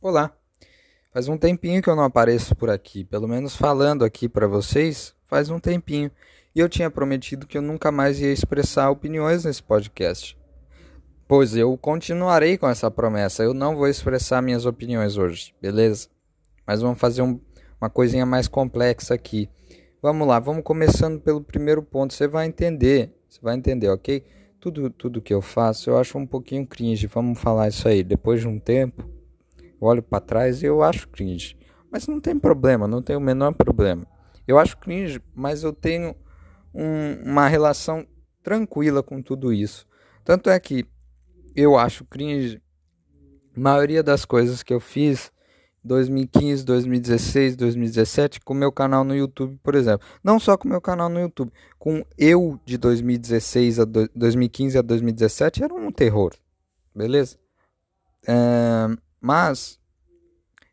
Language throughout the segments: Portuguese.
Olá. Faz um tempinho que eu não apareço por aqui, pelo menos falando aqui para vocês, faz um tempinho. E eu tinha prometido que eu nunca mais ia expressar opiniões nesse podcast. Pois eu continuarei com essa promessa. Eu não vou expressar minhas opiniões hoje, beleza? Mas vamos fazer um, uma coisinha mais complexa aqui. Vamos lá, vamos começando pelo primeiro ponto. Você vai entender, você vai entender, ok? Tudo, tudo que eu faço eu acho um pouquinho cringe. Vamos falar isso aí. Depois de um tempo, olho para trás e eu acho cringe. Mas não tem problema, não tem o menor problema. Eu acho cringe, mas eu tenho um, uma relação tranquila com tudo isso. Tanto é que eu acho cringe a maioria das coisas que eu fiz 2015, 2016, 2017 com meu canal no YouTube, por exemplo. Não só com meu canal no YouTube, com eu de 2016 a do, 2015 a 2017 era um terror, beleza? Mas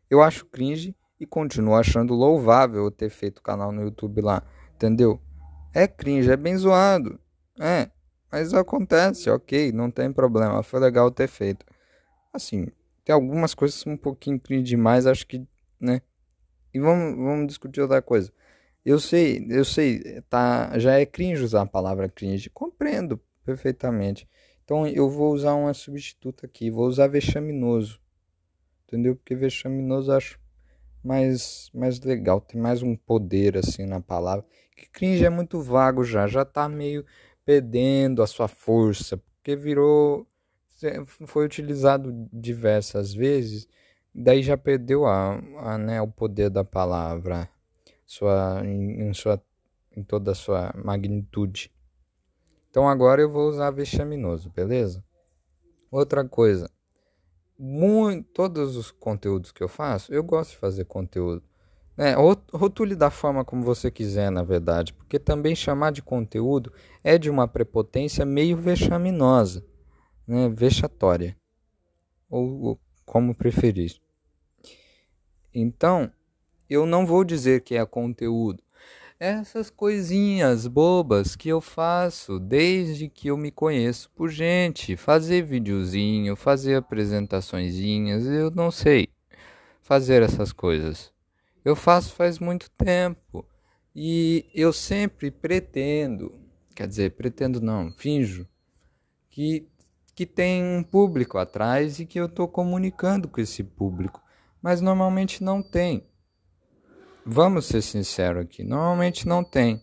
eu acho cringe e continuo achando louvável eu ter feito o canal no YouTube lá, entendeu? É cringe, é bem zoado. É, mas acontece, ok, não tem problema, foi legal ter feito. Assim, tem algumas coisas um pouquinho cringe demais, acho que, né? E vamos, vamos discutir outra coisa. Eu sei, eu sei, tá, já é cringe usar a palavra cringe, compreendo perfeitamente. Então eu vou usar uma substituta aqui, vou usar vexaminoso entendeu? Porque vexaminoso eu acho mais, mais legal, tem mais um poder assim na palavra. Que cringe é muito vago já, já tá meio perdendo a sua força, porque virou foi utilizado diversas vezes, daí já perdeu a, a né, o poder da palavra, sua em, em sua em toda a sua magnitude. Então agora eu vou usar vexaminoso, beleza? Outra coisa, muito, todos os conteúdos que eu faço, eu gosto de fazer conteúdo. É, rotule da forma como você quiser, na verdade, porque também chamar de conteúdo é de uma prepotência meio vexaminosa, né? vexatória, ou, ou como preferir. Então, eu não vou dizer que é conteúdo, essas coisinhas bobas que eu faço desde que eu me conheço por gente, fazer videozinho, fazer apresentaçõezinhas, eu não sei fazer essas coisas. Eu faço faz muito tempo e eu sempre pretendo, quer dizer, pretendo não, finjo que que tem um público atrás e que eu estou comunicando com esse público, mas normalmente não tem. Vamos ser sinceros aqui, normalmente não tem.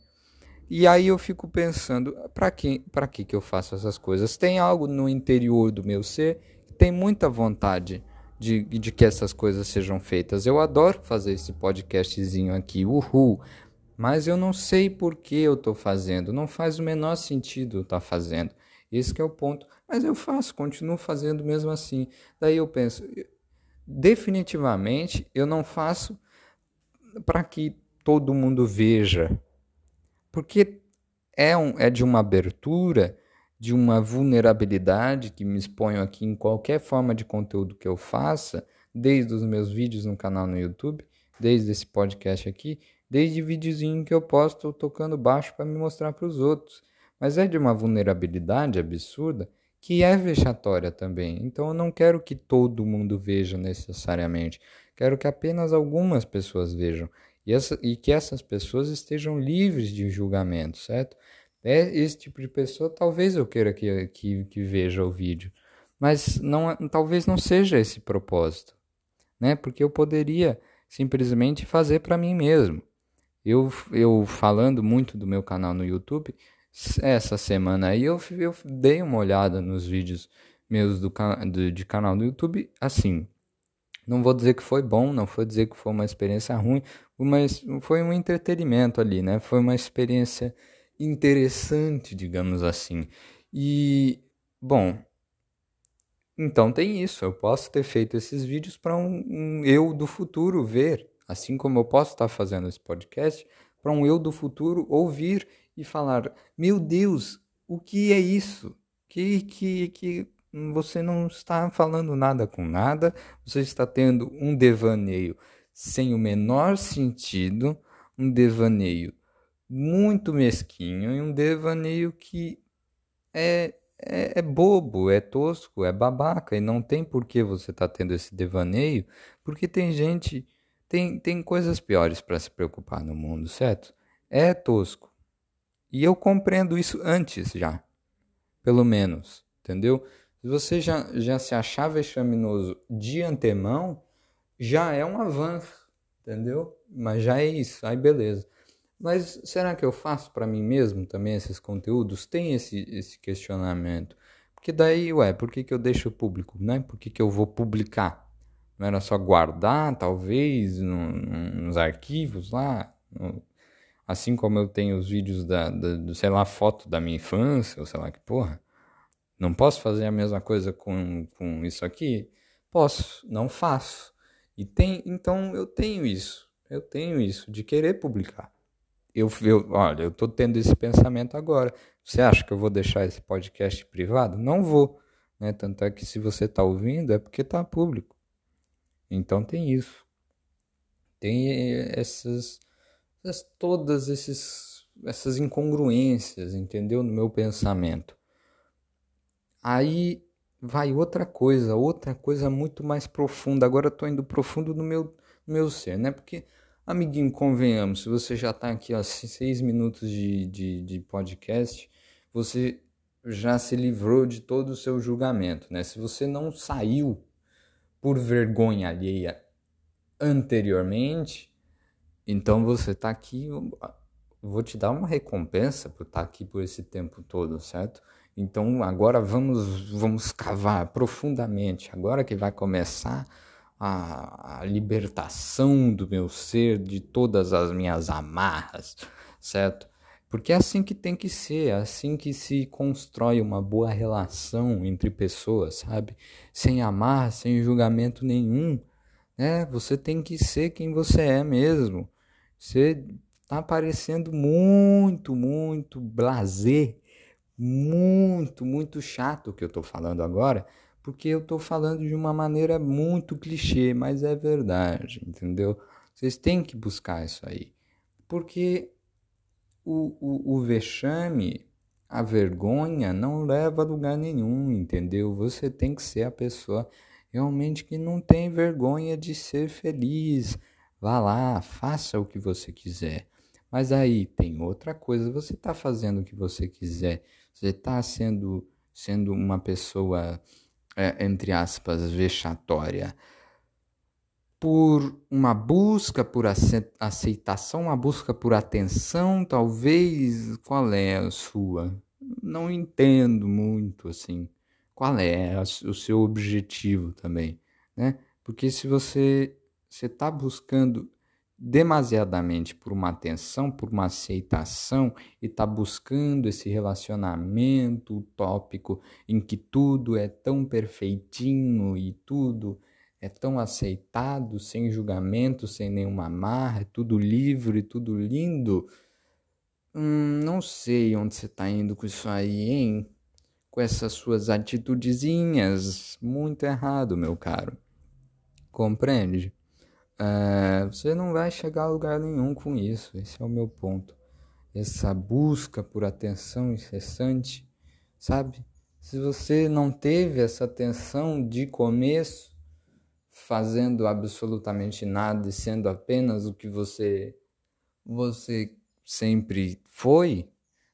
E aí eu fico pensando, para que, para que que eu faço essas coisas? Tem algo no interior do meu ser que tem muita vontade de, de que essas coisas sejam feitas. Eu adoro fazer esse podcastzinho aqui, uhul. Mas eu não sei por que eu estou fazendo, não faz o menor sentido eu estar tá fazendo. Esse é o ponto. Mas eu faço, continuo fazendo mesmo assim. Daí eu penso, definitivamente eu não faço para que todo mundo veja. Porque é, um, é de uma abertura, de uma vulnerabilidade que me exponho aqui em qualquer forma de conteúdo que eu faça, desde os meus vídeos no canal no YouTube, desde esse podcast aqui, desde videozinho que eu posto tocando baixo para me mostrar para os outros. Mas é de uma vulnerabilidade absurda que é vexatória também. Então eu não quero que todo mundo veja necessariamente. Quero que apenas algumas pessoas vejam e, essa, e que essas pessoas estejam livres de julgamento, certo? É esse tipo de pessoa, talvez eu queira que, que, que veja o vídeo, mas não, talvez não seja esse propósito, né? Porque eu poderia simplesmente fazer para mim mesmo. Eu, eu falando muito do meu canal no YouTube, essa semana aí eu, eu dei uma olhada nos vídeos meus do, do, de canal do YouTube, assim, não vou dizer que foi bom, não vou dizer que foi uma experiência ruim, mas foi um entretenimento ali, né? Foi uma experiência interessante, digamos assim. E, bom, então tem isso. Eu posso ter feito esses vídeos para um, um, eu do futuro ver, assim como eu posso estar fazendo esse podcast, para um eu do futuro ouvir e falar: Meu Deus, o que é isso? Que, que, que você não está falando nada com nada, você está tendo um devaneio sem o menor sentido, um devaneio muito mesquinho e um devaneio que é, é, é, bobo, é tosco, é babaca e não tem por que você estar tá tendo esse devaneio, porque tem gente, tem, tem coisas piores para se preocupar no mundo, certo? É tosco. E eu compreendo isso antes já, pelo menos, entendeu? Se você já, já se achar vexaminoso de antemão, já é um avanço, entendeu? Mas já é isso, aí beleza. Mas será que eu faço para mim mesmo também esses conteúdos? Tem esse, esse questionamento. Porque daí, ué, por que, que eu deixo público, né? Por que, que eu vou publicar? Não era só guardar, talvez, no, no, nos arquivos lá? No, assim como eu tenho os vídeos da, da, do, sei lá, foto da minha infância, ou sei lá que porra. Não posso fazer a mesma coisa com, com isso aqui? Posso, não faço. E tem, então eu tenho isso. Eu tenho isso de querer publicar eu, eu, olha, eu estou tendo esse pensamento agora. Você acha que eu vou deixar esse podcast privado? Não vou. Né? Tanto é que se você está ouvindo é porque está público. Então tem isso. Tem essas, essas todas esses, essas incongruências, entendeu? No meu pensamento. Aí vai outra coisa, outra coisa muito mais profunda. Agora estou indo profundo no meu, no meu ser, né? Porque Amiguinho, convenhamos, se você já está aqui, ó, seis minutos de, de, de podcast, você já se livrou de todo o seu julgamento, né? Se você não saiu por vergonha alheia anteriormente, então você está aqui, vou te dar uma recompensa por estar tá aqui por esse tempo todo, certo? Então agora vamos vamos cavar profundamente, agora que vai começar a, a libertação do meu ser de todas as minhas amarras, certo? Porque é assim que tem que ser, é assim que se constrói uma boa relação entre pessoas, sabe? Sem amar, sem julgamento nenhum, né? Você tem que ser quem você é mesmo. Você tá parecendo muito, muito blazer, muito, muito chato o que eu tô falando agora, porque eu estou falando de uma maneira muito clichê, mas é verdade, entendeu? Vocês têm que buscar isso aí. Porque o, o, o vexame, a vergonha, não leva a lugar nenhum, entendeu? Você tem que ser a pessoa realmente que não tem vergonha de ser feliz. Vá lá, faça o que você quiser. Mas aí tem outra coisa, você está fazendo o que você quiser, você está sendo, sendo uma pessoa é, entre aspas, vexatória, por uma busca por aceitação, uma busca por atenção, talvez. Qual é a sua? Não entendo muito assim. Qual é o seu objetivo também, né? Porque se você você está buscando demasiadamente por uma atenção, por uma aceitação e está buscando esse relacionamento utópico em que tudo é tão perfeitinho e tudo é tão aceitado, sem julgamento, sem nenhuma amarra, é tudo livre, tudo lindo. Hum, não sei onde você está indo com isso aí, hein? Com essas suas atitudezinhas. Muito errado, meu caro. Compreende? É, você não vai chegar a lugar nenhum com isso. Esse é o meu ponto. Essa busca por atenção incessante, sabe? Se você não teve essa atenção de começo, fazendo absolutamente nada e sendo apenas o que você você sempre foi,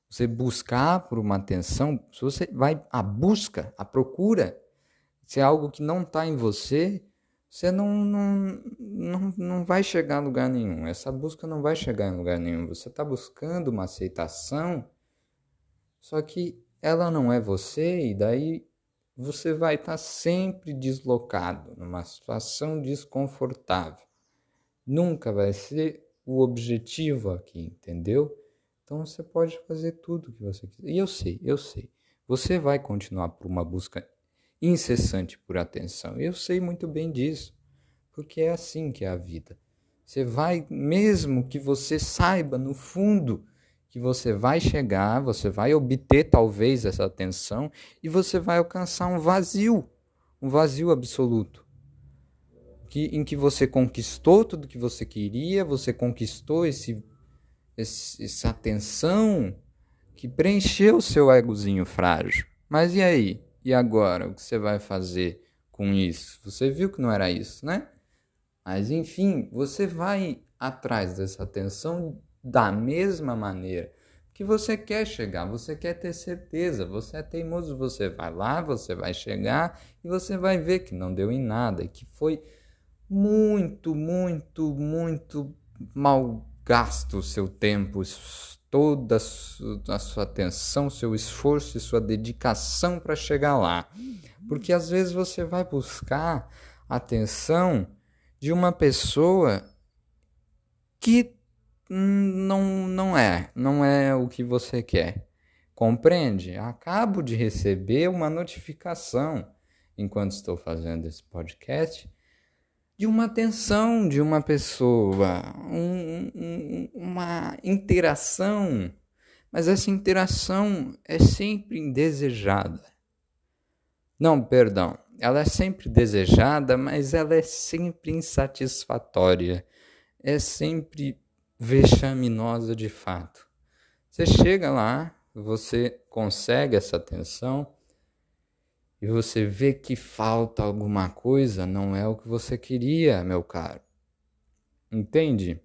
você buscar por uma atenção, se você vai à busca, à procura, se é algo que não está em você, você não, não, não, não vai chegar a lugar nenhum. Essa busca não vai chegar em lugar nenhum. Você está buscando uma aceitação, só que ela não é você, e daí você vai estar tá sempre deslocado, numa situação desconfortável. Nunca vai ser o objetivo aqui, entendeu? Então você pode fazer tudo o que você quiser. E eu sei, eu sei. Você vai continuar por uma busca incessante por atenção. Eu sei muito bem disso, porque é assim que é a vida. Você vai, mesmo que você saiba no fundo que você vai chegar, você vai obter talvez essa atenção e você vai alcançar um vazio, um vazio absoluto. Que, em que você conquistou tudo que você queria, você conquistou esse, esse essa atenção que preencheu o seu egozinho frágil Mas e aí? E agora? O que você vai fazer com isso? Você viu que não era isso, né? Mas enfim, você vai atrás dessa atenção da mesma maneira que você quer chegar, você quer ter certeza, você é teimoso, você vai lá, você vai chegar e você vai ver que não deu em nada e que foi muito, muito, muito mal gasto o seu tempo, toda a sua atenção, seu esforço e sua dedicação para chegar lá. Porque às vezes você vai buscar atenção de uma pessoa que não, não é, não é o que você quer. Compreende? Acabo de receber uma notificação enquanto estou fazendo esse podcast de uma atenção de uma pessoa, um, um, uma interação, mas essa interação é sempre indesejada. Não, perdão, ela é sempre desejada, mas ela é sempre insatisfatória, é sempre vexaminosa de fato. Você chega lá, você consegue essa atenção e você vê que falta alguma coisa, não é o que você queria, meu caro. Entende?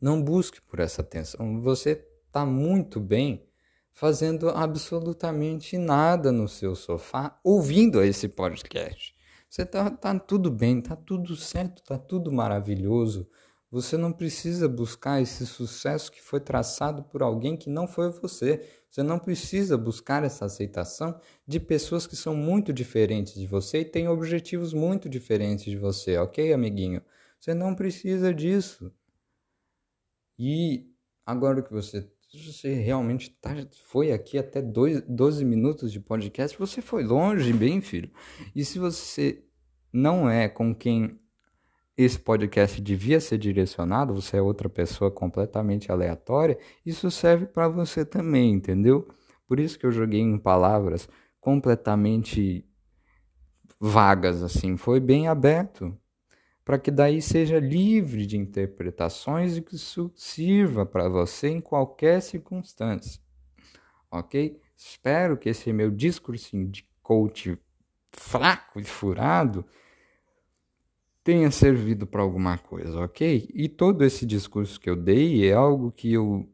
Não busque por essa atenção. Você está muito bem fazendo absolutamente nada no seu sofá, ouvindo esse podcast. Você está tá tudo bem, está tudo certo, está tudo maravilhoso. Você não precisa buscar esse sucesso que foi traçado por alguém que não foi você. Você não precisa buscar essa aceitação de pessoas que são muito diferentes de você e têm objetivos muito diferentes de você, ok, amiguinho? Você não precisa disso. E agora que você, você realmente tá, foi aqui até dois, 12 minutos de podcast, você foi longe, bem, filho. E se você não é com quem esse podcast devia ser direcionado, você é outra pessoa completamente aleatória, isso serve para você também, entendeu? Por isso que eu joguei em palavras completamente vagas assim, foi bem aberto, para que daí seja livre de interpretações e que isso sirva para você em qualquer circunstância. OK? Espero que esse meu discursinho de coach fraco e furado tenha servido para alguma coisa, ok? E todo esse discurso que eu dei é algo que eu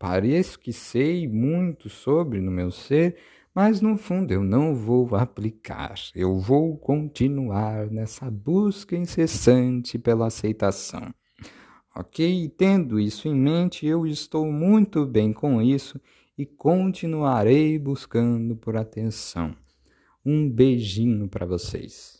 pareço que sei muito sobre no meu ser, mas no fundo eu não vou aplicar. Eu vou continuar nessa busca incessante pela aceitação. Ok? Tendo isso em mente, eu estou muito bem com isso e continuarei buscando por atenção. Um beijinho para vocês.